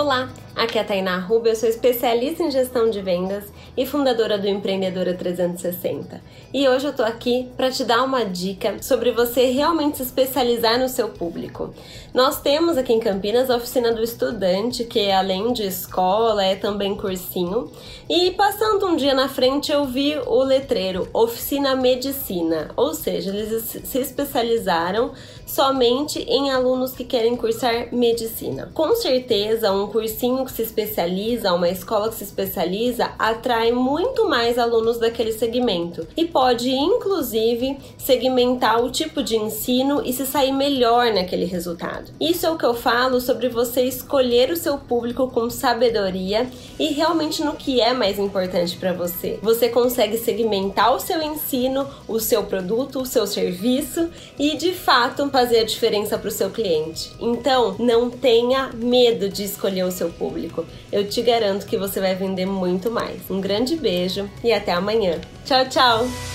Olá, aqui é a Tainá Rubio, eu sou especialista em gestão de vendas e fundadora do Empreendedora 360. E hoje eu tô aqui para te dar uma dica sobre você realmente se especializar no seu público. Nós temos aqui em Campinas a oficina do estudante, que além de escola é também cursinho. E passando um dia na frente eu vi o letreiro Oficina Medicina, ou seja, eles se especializaram somente em alunos que querem cursar medicina. Com certeza, um cursinho que se especializa, uma escola que se especializa, atrai muito mais alunos daquele segmento e pode, inclusive, segmentar o tipo de ensino e se sair melhor naquele resultado. Isso é o que eu falo sobre você escolher o seu público com sabedoria e realmente no que é mais importante para você. Você consegue segmentar o seu ensino, o seu produto, o seu serviço e de fato fazer a diferença para o seu cliente. Então, não tenha medo de escolher o seu público. Eu te garanto que você vai vender muito mais. Um grande beijo e até amanhã. Tchau, tchau!